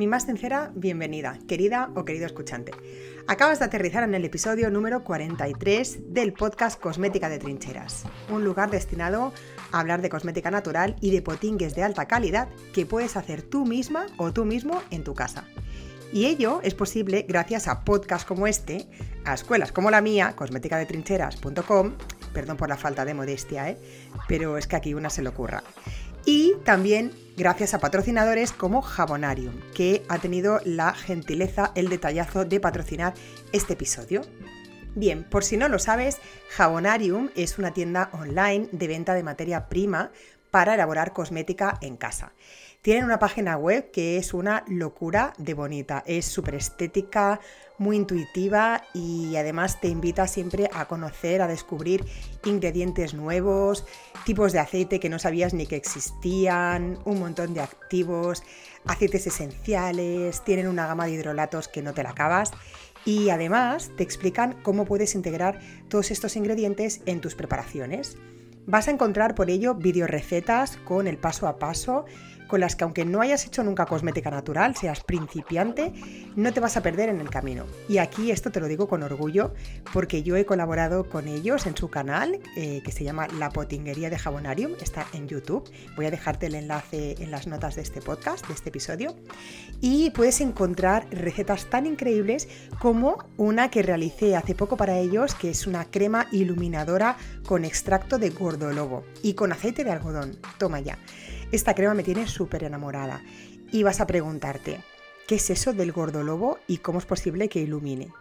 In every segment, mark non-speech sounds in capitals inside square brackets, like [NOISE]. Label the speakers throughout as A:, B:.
A: mi más sincera bienvenida, querida o querido escuchante. Acabas de aterrizar en el episodio número 43 del podcast Cosmética de Trincheras, un lugar destinado a hablar de cosmética natural y de potingues de alta calidad que puedes hacer tú misma o tú mismo en tu casa. Y ello es posible gracias a podcasts como este, a escuelas como la mía, cosméticadetrincheras.com, perdón por la falta de modestia, ¿eh? pero es que aquí una se le ocurra. Y también gracias a patrocinadores como Jabonarium, que ha tenido la gentileza, el detallazo de patrocinar este episodio. Bien, por si no lo sabes, Jabonarium es una tienda online de venta de materia prima para elaborar cosmética en casa. Tienen una página web que es una locura de bonita, es súper estética, muy intuitiva y además te invita siempre a conocer, a descubrir ingredientes nuevos, tipos de aceite que no sabías ni que existían, un montón de activos, aceites esenciales, tienen una gama de hidrolatos que no te la acabas y además te explican cómo puedes integrar todos estos ingredientes en tus preparaciones. Vas a encontrar por ello recetas con el paso a paso con las que aunque no hayas hecho nunca cosmética natural, seas principiante, no te vas a perder en el camino. Y aquí esto te lo digo con orgullo porque yo he colaborado con ellos en su canal eh, que se llama La Potinguería de Jabonarium, está en YouTube. Voy a dejarte el enlace en las notas de este podcast, de este episodio. Y puedes encontrar recetas tan increíbles como una que realicé hace poco para ellos, que es una crema iluminadora con extracto de gordolobo y con aceite de algodón. Toma ya. Esta crema me tiene súper enamorada. Y vas a preguntarte, ¿qué es eso del gordolobo y cómo es posible que ilumine?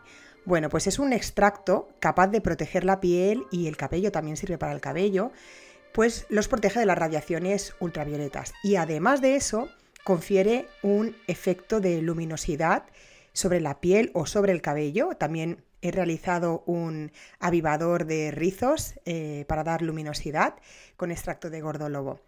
A: Bueno, pues es un extracto capaz de proteger la piel y el cabello también sirve para el cabello, pues los protege de las radiaciones ultravioletas. Y además de eso, confiere un efecto de luminosidad sobre la piel o sobre el cabello. También he realizado un avivador de rizos eh, para dar luminosidad con extracto de gordolobo.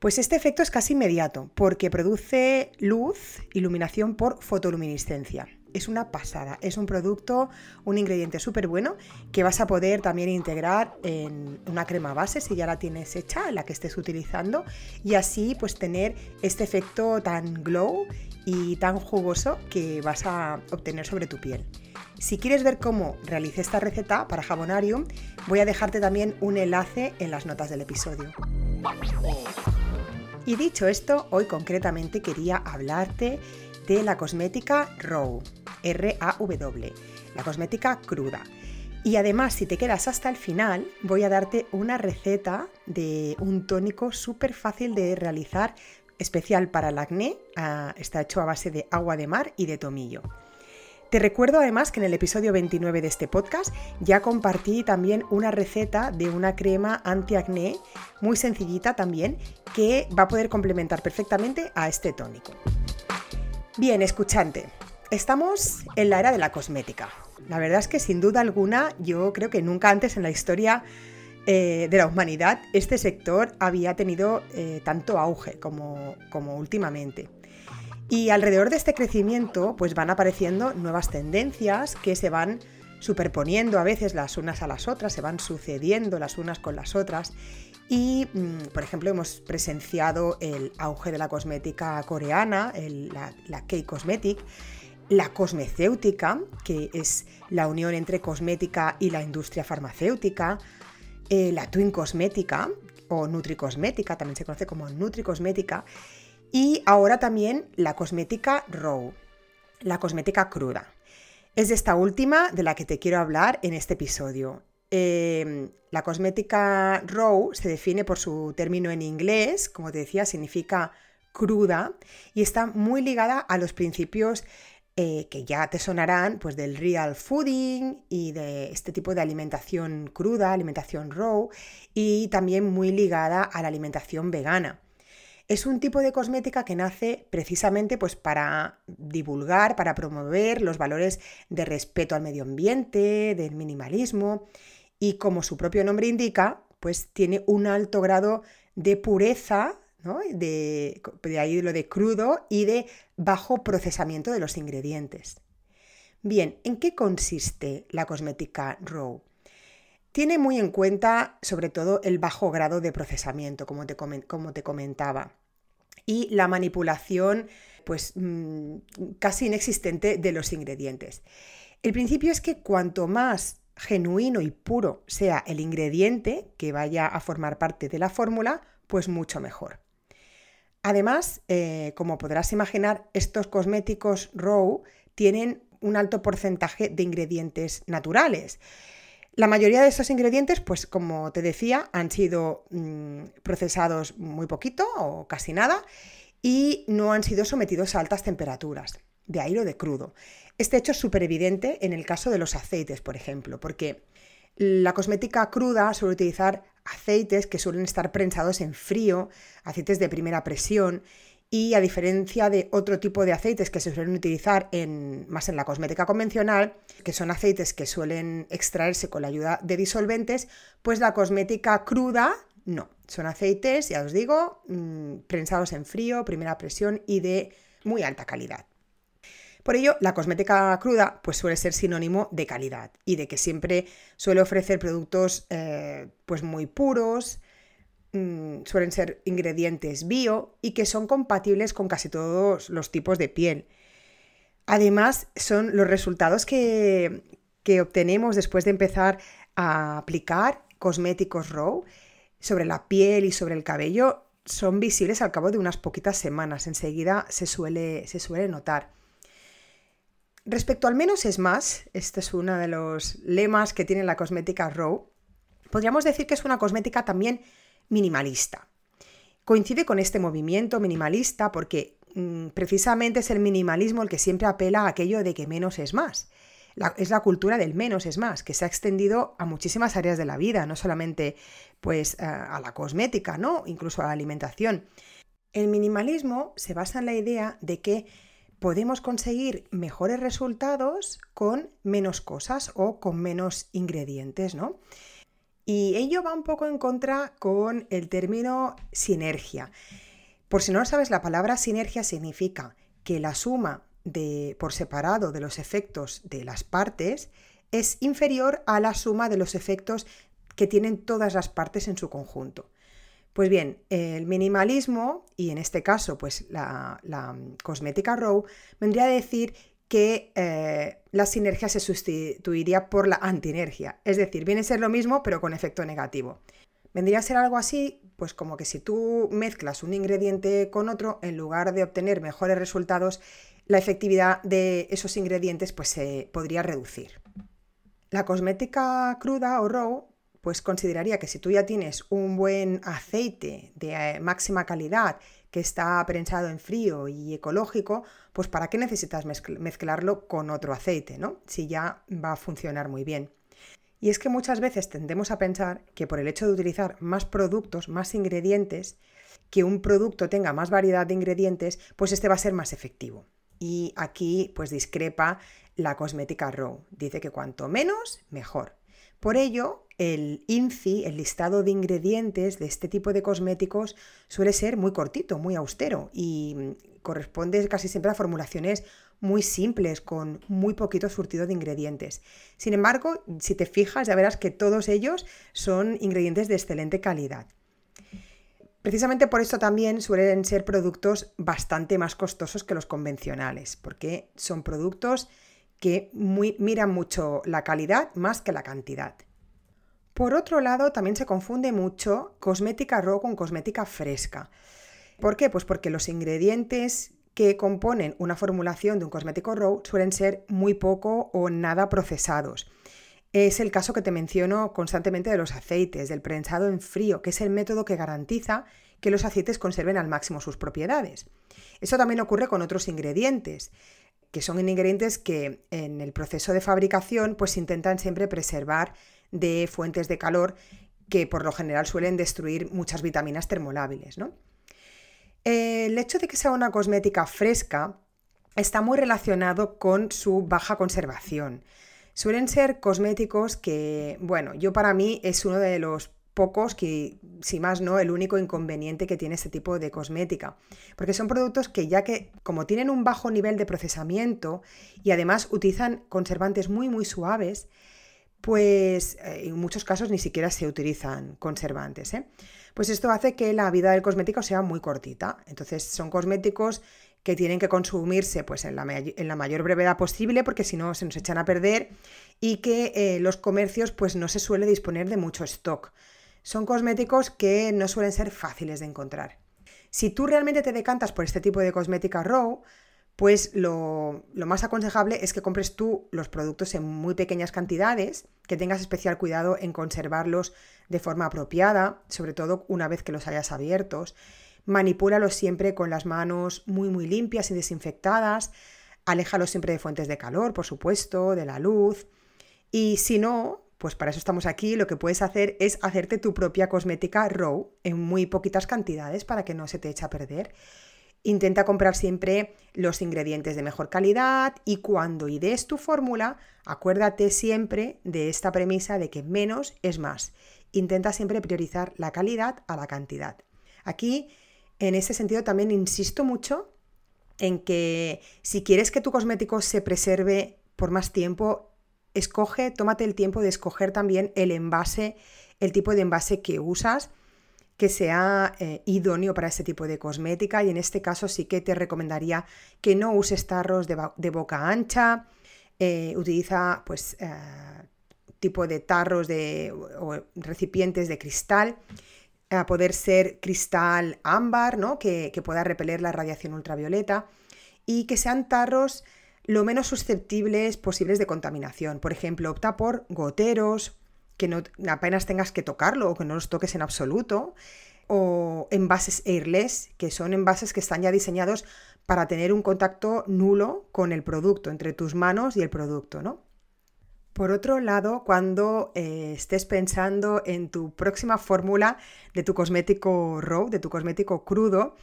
A: Pues este efecto es casi inmediato porque produce luz, iluminación por fotoluminiscencia. Es una pasada, es un producto, un ingrediente súper bueno que vas a poder también integrar en una crema base si ya la tienes hecha, la que estés utilizando, y así pues tener este efecto tan glow y tan jugoso que vas a obtener sobre tu piel. Si quieres ver cómo realicé esta receta para Jabonarium, voy a dejarte también un enlace en las notas del episodio. Y dicho esto, hoy concretamente quería hablarte de la cosmética RAW, R-A-W, la cosmética cruda. Y además, si te quedas hasta el final, voy a darte una receta de un tónico súper fácil de realizar, especial para el acné. Ah, está hecho a base de agua de mar y de tomillo. Te recuerdo además que en el episodio 29 de este podcast ya compartí también una receta de una crema anti-acné muy sencillita también que va a poder complementar perfectamente a este tónico. Bien, escuchante, estamos en la era de la cosmética. La verdad es que sin duda alguna yo creo que nunca antes en la historia eh, de la humanidad este sector había tenido eh, tanto auge como, como últimamente. Y alrededor de este crecimiento pues van apareciendo nuevas tendencias que se van superponiendo a veces las unas a las otras, se van sucediendo las unas con las otras. Y, mm, por ejemplo, hemos presenciado el auge de la cosmética coreana, la, la K-Cosmetic, la cosmecéutica, que es la unión entre cosmética y la industria farmacéutica, eh, la Twin Cosmética o Nutricosmética, también se conoce como Nutricosmética, y ahora también la cosmética raw, la cosmética cruda. Es esta última de la que te quiero hablar en este episodio. Em, la cosmética raw se define por su término en inglés, como te decía, significa cruda y está muy ligada a los principios eh, que ya te sonarán pues del real fooding y de este tipo de alimentación cruda, alimentación raw y también muy ligada a la alimentación vegana. Es un tipo de cosmética que nace precisamente pues, para divulgar, para promover los valores de respeto al medio ambiente, del minimalismo y como su propio nombre indica, pues tiene un alto grado de pureza, de, de ahí lo de crudo y de bajo procesamiento de los ingredientes. Bien, ¿en qué consiste la cosmética RAW? Tiene muy en cuenta sobre todo el bajo grado de procesamiento, como te, como te comentaba, y la manipulación pues mm, casi inexistente de los ingredientes. El principio es que cuanto más genuino y puro sea el ingrediente que vaya a formar parte de la fórmula, pues mucho mejor. Además, eh, como podrás imaginar, estos cosméticos Raw tienen un alto porcentaje de ingredientes naturales. La mayoría de estos ingredientes, pues como te decía, han sido mm, procesados muy poquito o casi nada y no han sido sometidos a altas temperaturas, de aire o de crudo. Este hecho es súper evidente en el caso de los aceites, por ejemplo, porque la cosmética cruda suele utilizar aceites que suelen estar prensados en frío, aceites de primera presión, y a diferencia de otro tipo de aceites que se suelen utilizar en, más en la cosmética convencional, que son aceites que suelen extraerse con la ayuda de disolventes, pues la cosmética cruda no. Son aceites, ya os digo, mm, prensados en frío, primera presión y de muy alta calidad. Por ello, la cosmética cruda pues suele ser sinónimo de calidad y de que siempre suele ofrecer productos eh, pues muy puros, mm, suelen ser ingredientes bio y que son compatibles con casi todos los tipos de piel. Además, son los resultados que, que obtenemos después de empezar a aplicar cosméticos RAW sobre la piel y sobre el cabello son visibles al cabo de unas poquitas semanas. Enseguida se suele, se suele notar. Respecto al menos es más, este es uno de los lemas que tiene la cosmética Raw, podríamos decir que es una cosmética también minimalista. Coincide con este movimiento minimalista porque mm, precisamente es el minimalismo el que siempre apela a aquello de que menos es más es la cultura del menos es más, que se ha extendido a muchísimas áreas de la vida, no solamente pues a la cosmética, ¿no? Incluso a la alimentación. El minimalismo se basa en la idea de que podemos conseguir mejores resultados con menos cosas o con menos ingredientes, ¿no? Y ello va un poco en contra con el término sinergia. Por si no lo sabes, la palabra sinergia significa que la suma de, por separado de los efectos de las partes es inferior a la suma de los efectos que tienen todas las partes en su conjunto. Pues bien, el minimalismo, y en este caso, pues la, cosmética Raw, vendría a decir que eh, la sinergia se sustituiría por la antinergia. Es decir, viene a ser lo mismo, pero con efecto negativo. Vendría a ser algo así, pues como que si tú mezclas un ingrediente con otro, en lugar de obtener mejores resultados, la efectividad de esos ingredientes pues, se podría reducir. La cosmética cruda o raw pues consideraría que si tú ya tienes un buen aceite de eh, máxima calidad que está prensado en frío y ecológico, pues ¿para qué necesitas mezclarlo con otro aceite, ¿no? Si ya va a funcionar muy bien. Y es que muchas veces tendemos a pensar que por el hecho de utilizar más productos, más ingredientes, que un producto tenga más variedad de ingredientes, pues este va a ser más efectivo y aquí pues discrepa la cosmética Raw. Dice que cuanto menos, mejor. Por ello, el INCI, el listado de ingredientes de este tipo de cosméticos, suele ser muy cortito, muy austero y corresponde casi siempre a formulaciones muy simples, con muy poquito surtido de ingredientes. Sin embargo, si te fijas, ya verás que todos ellos son ingredientes de excelente calidad. Precisamente por esto también suelen ser productos bastante más costosos que los convencionales, porque son productos que miran mucho la calidad más que la cantidad. Por otro lado, también se confunde mucho cosmética raw con cosmética fresca. ¿Por qué? Pues porque los ingredientes que componen una formulación de un cosmético raw suelen ser muy poco o nada procesados. Es el caso que te menciono constantemente de los aceites, del prensado en frío, que es el método que garantiza que los aceites conserven al máximo sus propiedades. Eso también ocurre con otros ingredientes, que son ingredientes que en el proceso de fabricación pues intentan siempre preservar de fuentes de calor que por lo general suelen destruir muchas vitaminas termolábiles. El hecho de que sea una cosmética fresca está muy relacionado con su baja conservación. Suelen ser cosméticos que, bueno, yo para mí es uno de los pocos que, si más no, el único inconveniente que tiene este tipo de cosmética. Porque son productos que ya que, como tienen un bajo nivel de procesamiento y además utilizan conservantes muy, muy suaves, pues eh, en muchos casos ni siquiera se utilizan conservantes. ¿eh? Pues esto hace que la vida del cosmético sea muy cortita. Entonces son cosméticos que tienen que consumirse pues, en, la, en la mayor brevedad posible porque si no se nos echan a perder y que eh, los comercios pues, no se suele disponer de mucho stock. Son cosméticos que no suelen ser fáciles de encontrar. Si tú realmente te decantas por este tipo de cosmética raw, pues lo, más aconsejable es que compres tú los productos en muy pequeñas cantidades, que tengas especial cuidado en conservarlos de forma apropiada, sobre todo una vez que los hayas abiertos. Manipúlalos siempre con las manos muy muy limpias y desinfectadas. Aléjalos siempre de fuentes de calor, por supuesto, de la luz. Y si no, pues para eso estamos aquí, lo que puedes hacer es hacerte tu propia cosmética raw en muy poquitas cantidades para que no se te eche a perder. Intenta comprar siempre los ingredientes de mejor calidad y cuando idees tu fórmula, acuérdate siempre de esta premisa de que menos es más. Intenta siempre priorizar la calidad a la cantidad. Aquí, en ese sentido, también insisto mucho en que si quieres que tu cosmético se preserve por más tiempo, escoge, tómate el tiempo de escoger también el envase, el tipo de envase que usas, que sea eh, idóneo para este tipo de cosmética y en este caso sí que te recomendaría que no uses tarros de, boca ancha, eh, utiliza pues eh, tipo de tarros de, o recipientes de cristal, a poder ser cristal ámbar, ¿no? que, que pueda repeler la radiación ultravioleta y que sean tarros lo menos susceptibles posibles de contaminación. Por ejemplo, opta por goteros, que no apenas tengas que tocarlo o que no los toques en absoluto, o envases airless, que son envases que están ya diseñados para tener un contacto nulo con el producto, entre tus manos y el producto, ¿no? Por otro lado, cuando eh, estés pensando en tu próxima fórmula de tu cosmético raw, de tu cosmético crudo,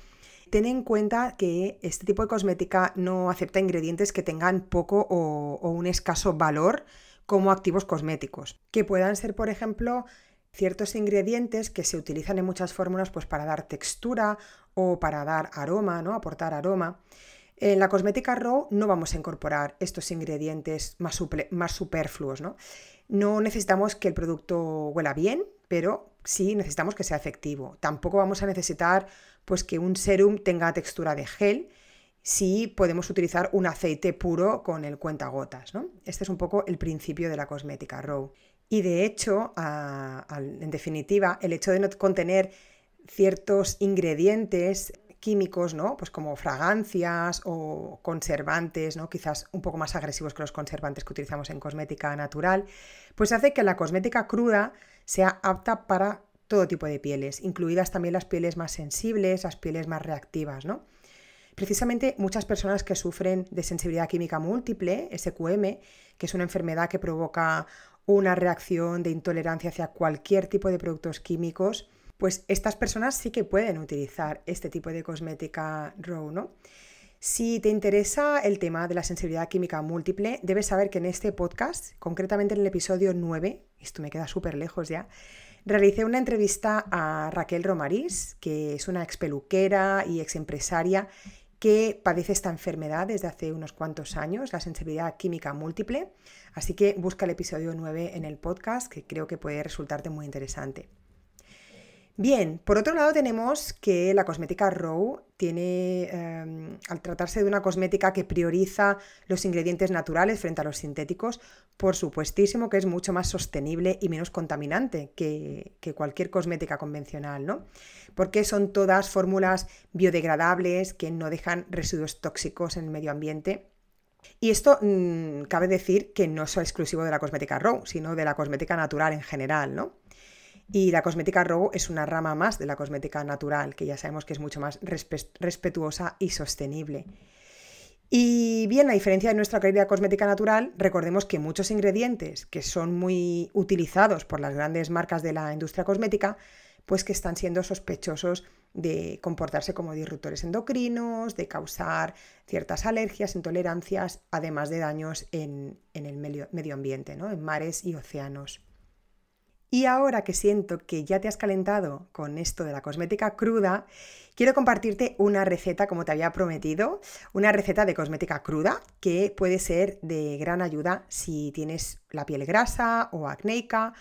A: Ten en cuenta que este tipo de cosmética no acepta ingredientes que tengan poco o, un escaso valor como activos cosméticos, que puedan ser, por ejemplo, ciertos ingredientes que se utilizan en muchas fórmulas pues, para dar textura o para dar aroma, ¿no? aportar aroma. En la cosmética raw no vamos a incorporar estos ingredientes más, más superfluos. ¿no? no necesitamos que el producto huela bien, pero sí necesitamos que sea efectivo. Tampoco vamos a necesitar pues que un serum tenga textura de gel, si podemos utilizar un aceite puro con el cuentagotas. ¿no? Este es un poco el principio de la cosmética Raw. Y de hecho, en definitiva, el hecho de no contener ciertos ingredientes químicos, ¿no? Pues como fragancias o conservantes, ¿no? Quizás un poco más agresivos que los conservantes que utilizamos en cosmética natural, pues hace que la cosmética cruda sea apta para todo tipo de pieles, incluidas también las pieles más sensibles, las pieles más reactivas, ¿no? Precisamente muchas personas que sufren de sensibilidad química múltiple, SQM, que es una enfermedad que provoca una reacción de intolerancia hacia cualquier tipo de productos químicos, pues estas personas sí que pueden utilizar este tipo de cosmética RAW, ¿no? Si te interesa el tema de la sensibilidad química múltiple, debes saber que en este podcast, concretamente en el episodio 9, esto me queda súper lejos ya, Realicé una entrevista a Raquel Romarís, que es una ex peluquera y ex empresaria que padece esta enfermedad desde hace unos cuantos años, la sensibilidad química múltiple. Así que busca el episodio 9 en el podcast, que creo que puede resultarte muy interesante. Bien, por otro lado tenemos que la cosmética Raw tiene, em, al tratarse de una cosmética que prioriza los ingredientes naturales frente a los sintéticos, por supuestísimo que es mucho más sostenible y menos contaminante que, cualquier cosmética convencional, ¿no? Porque son todas fórmulas biodegradables que no dejan residuos tóxicos en el medio ambiente. Y esto mm, cabe decir que no es exclusivo de la cosmética Raw, sino de la cosmética natural en general, ¿no? Y la cosmética Raw es una rama más de la cosmética natural, que ya sabemos que es mucho más respetuosa y sostenible. Y bien, a diferencia de nuestra querida cosmética natural, recordemos que muchos ingredientes que son muy utilizados por las grandes marcas de la industria cosmética, pues que están siendo sospechosos de comportarse como disruptores endocrinos, de causar ciertas alergias, intolerancias, además de daños en, el medio, ambiente, ¿no? en mares y océanos. Y ahora que siento que ya te has calentado con esto de la cosmética cruda, quiero compartirte una receta, como te había prometido, una receta de cosmética cruda que puede ser de gran ayuda si tienes la piel grasa o acnéica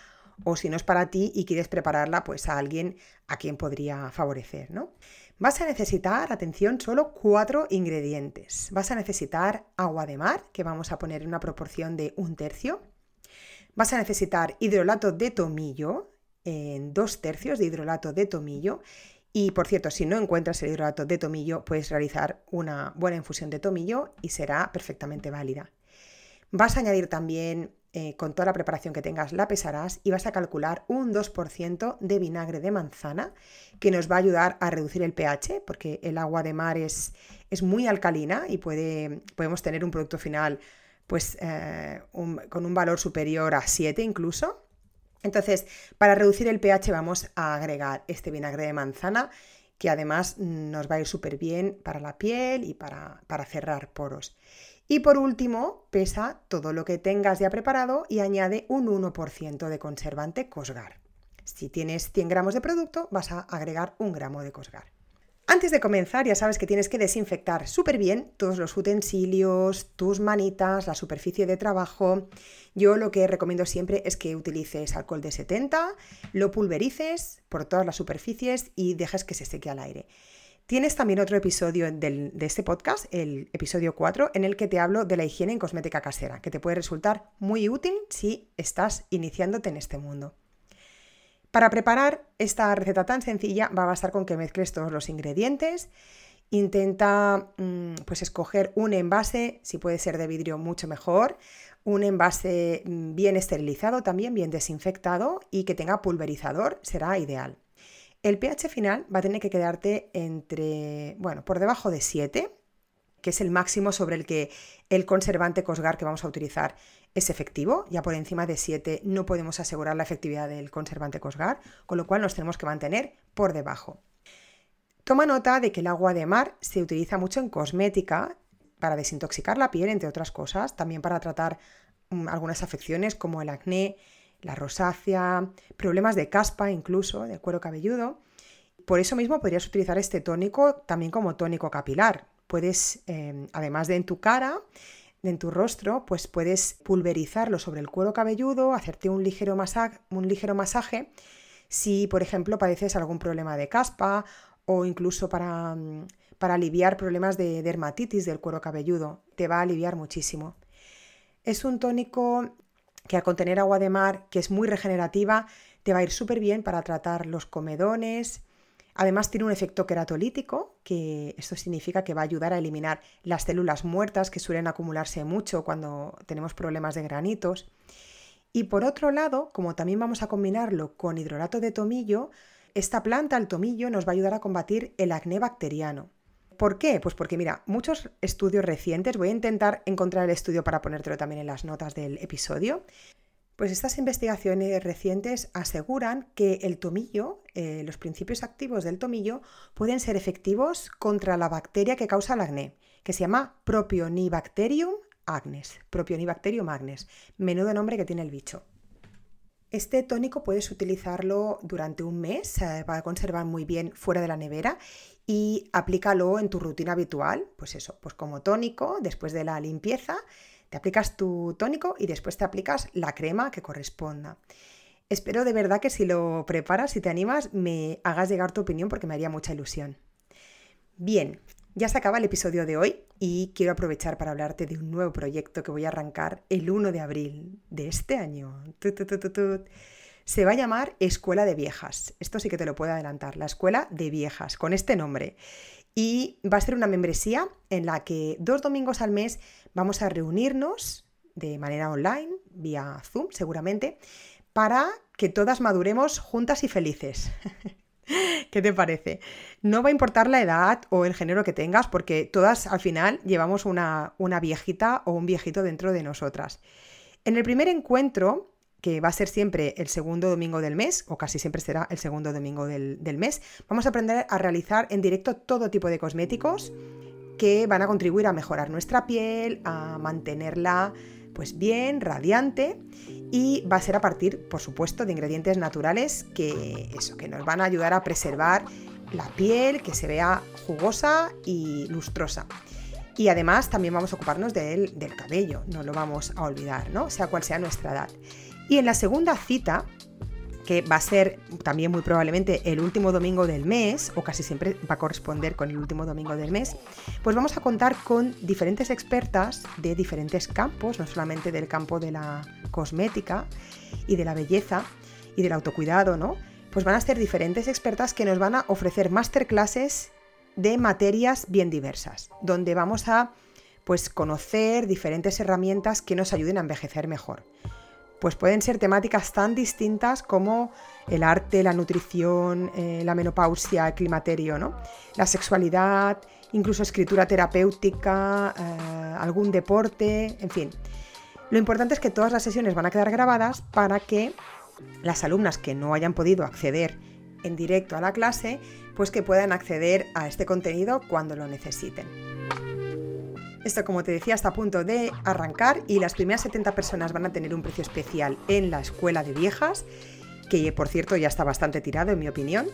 A: o si no es para ti y quieres prepararla pues a alguien a quien podría favorecer, ¿no? Vas a necesitar, atención, solo cuatro ingredientes. Vas a necesitar agua de mar, que vamos a poner en una proporción de un tercio. Vas a necesitar hidrolato de tomillo, en dos tercios de hidrolato de tomillo. Y por cierto, si no encuentras el hidrolato de tomillo, puedes realizar una buena infusión de tomillo y será perfectamente válida. Vas a añadir también eh, con toda la preparación que tengas la pesarás y vas a calcular un 2% de vinagre de manzana que nos va a ayudar a reducir el pH porque el agua de mar es, es muy alcalina y puede, podemos tener un producto final pues, eh, con un valor superior a 7 incluso. Entonces, para reducir el pH vamos a agregar este vinagre de manzana que además nos va a ir súper bien para la piel y para, para cerrar poros. Y por último, pesa todo lo que tengas ya preparado y añade un 1% de conservante Cosgar. Si tienes 100 gramos de producto, vas a agregar un gramo de Cosgar. Antes de comenzar, ya sabes que tienes que desinfectar súper bien todos los utensilios, tus manitas, la superficie de trabajo. Yo lo que recomiendo siempre es que utilices alcohol de 70, lo pulverices por todas las superficies y dejes que se seque al aire. Tienes también otro episodio de este podcast, el episodio 4, en el que te hablo de la higiene en cosmética casera, que te puede resultar muy útil si estás iniciándote en este mundo. Para preparar esta receta tan sencilla va a bastar con que mezcles todos los ingredientes. Intenta mm, pues escoger un envase, si puede ser de vidrio mucho mejor, un envase mm, bien esterilizado también, bien desinfectado y que tenga pulverizador, será ideal. El pH final va a tener que quedarte entre, bueno, por debajo de 7, que es el máximo sobre el que el conservante Cosgar que vamos a utilizar es efectivo. Ya por encima de 7 no podemos asegurar la efectividad del conservante Cosgar, con lo cual nos tenemos que mantener por debajo. Toma nota de que el agua de mar se utiliza mucho en cosmética para desintoxicar la piel, entre otras cosas, también para tratar mm, algunas afecciones como el acné, la rosácea, problemas de caspa incluso, de cuero cabelludo. Por eso mismo podrías utilizar este tónico también como tónico capilar. Puedes, em, además de en tu cara, en tu rostro, pues puedes pulverizarlo sobre el cuero cabelludo, hacerte un ligero, masaje, un ligero masaje si, por ejemplo, padeces algún problema de caspa o incluso para, mm, para aliviar problemas de dermatitis del cuero cabelludo. Te va a aliviar muchísimo. Es un tónico que al contener agua de mar, que es muy regenerativa, te va a ir súper bien para tratar los comedones. Además tiene un efecto queratolítico, que esto significa que va a ayudar a eliminar las células muertas que suelen acumularse mucho cuando tenemos problemas de granitos. Y por otro lado, como también vamos a combinarlo con hidrolato de tomillo, esta planta, el tomillo, nos va a ayudar a combatir el acné bacteriano. ¿Por qué? Pues porque mira, muchos estudios recientes, voy a intentar encontrar el estudio para ponértelo también en las notas del episodio, pues estas investigaciones recientes aseguran que el tomillo, eh, los principios activos del tomillo, pueden ser efectivos contra la bacteria que causa el acné, que se llama Propionibacterium agnes. Propionibacterium agnes. Menudo nombre que tiene el bicho. Este tónico puedes utilizarlo durante un mes, va a conservar muy bien fuera de la nevera y aplícalo en tu rutina habitual, pues eso, pues como tónico, después de la limpieza, te aplicas tu tónico y después te aplicas la crema que corresponda. Espero de verdad que si lo preparas, si te animas, me hagas llegar tu opinión porque me haría mucha ilusión. Bien, ya se acaba el episodio de hoy y quiero aprovechar para hablarte de un nuevo proyecto que voy a arrancar el 1 de abril de este año. Se va a llamar Escuela de Viejas. Esto sí que te lo puedo adelantar, la Escuela de Viejas, con este nombre. Y va a ser una membresía en la que dos domingos al mes vamos a reunirnos de manera online, vía Zoom seguramente, para que todas maduremos juntas y felices. [LAUGHS] ¿Qué te parece? No va a importar la edad o el género que tengas, porque todas al final llevamos una, una viejita o un viejito dentro de nosotras. En el primer encuentro, que va a ser siempre el segundo domingo del mes, o casi siempre será el segundo domingo del, del mes, vamos a aprender a realizar en directo todo tipo de cosméticos que van a contribuir a mejorar nuestra piel, a mantenerla pues bien, radiante y va a ser a partir, por supuesto, de ingredientes naturales que eso, que nos van a ayudar a preservar la piel, que se vea jugosa y lustrosa. Y además también vamos a ocuparnos del, cabello, no lo vamos a olvidar, ¿no? Sea cual sea nuestra edad. Y en la segunda cita que va a ser también muy probablemente el último domingo del mes, o casi siempre va a corresponder con el último domingo del mes, pues vamos a contar con diferentes expertas de diferentes campos, no solamente del campo de la cosmética y de la belleza y del autocuidado, ¿no? Pues van a ser diferentes expertas que nos van a ofrecer masterclasses de materias bien diversas, donde vamos a pues conocer diferentes herramientas que nos ayuden a envejecer mejor pues pueden ser temáticas tan distintas como el arte, la nutrición, eh, la menopausia, el climaterio, ¿no? la sexualidad, incluso escritura terapéutica, eh, algún deporte, en fin. Lo importante es que todas las sesiones van a quedar grabadas para que las alumnas que no hayan podido acceder en directo a la clase, pues que puedan acceder a este contenido cuando lo necesiten. Esto, como te decía, está a punto de arrancar y las primeras 70 personas van a tener un precio especial en la escuela de viejas que por cierto ya está bastante tirado en mi opinión.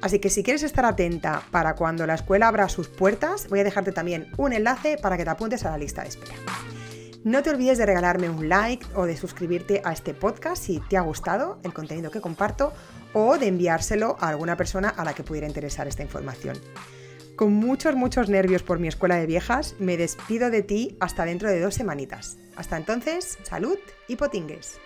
A: Así que si quieres estar atenta para cuando la escuela abra sus puertas, voy a dejarte también un enlace para que te apuntes a la lista de espera. No te olvides de regalarme un like o de suscribirte a este podcast si te ha gustado el contenido que comparto o de enviárselo a alguna persona a la que pudiera interesar esta información. Con muchos, muchos nervios por mi escuela de viejas, me despido de ti hasta dentro de dos semanitas. Hasta entonces, salud y potingues.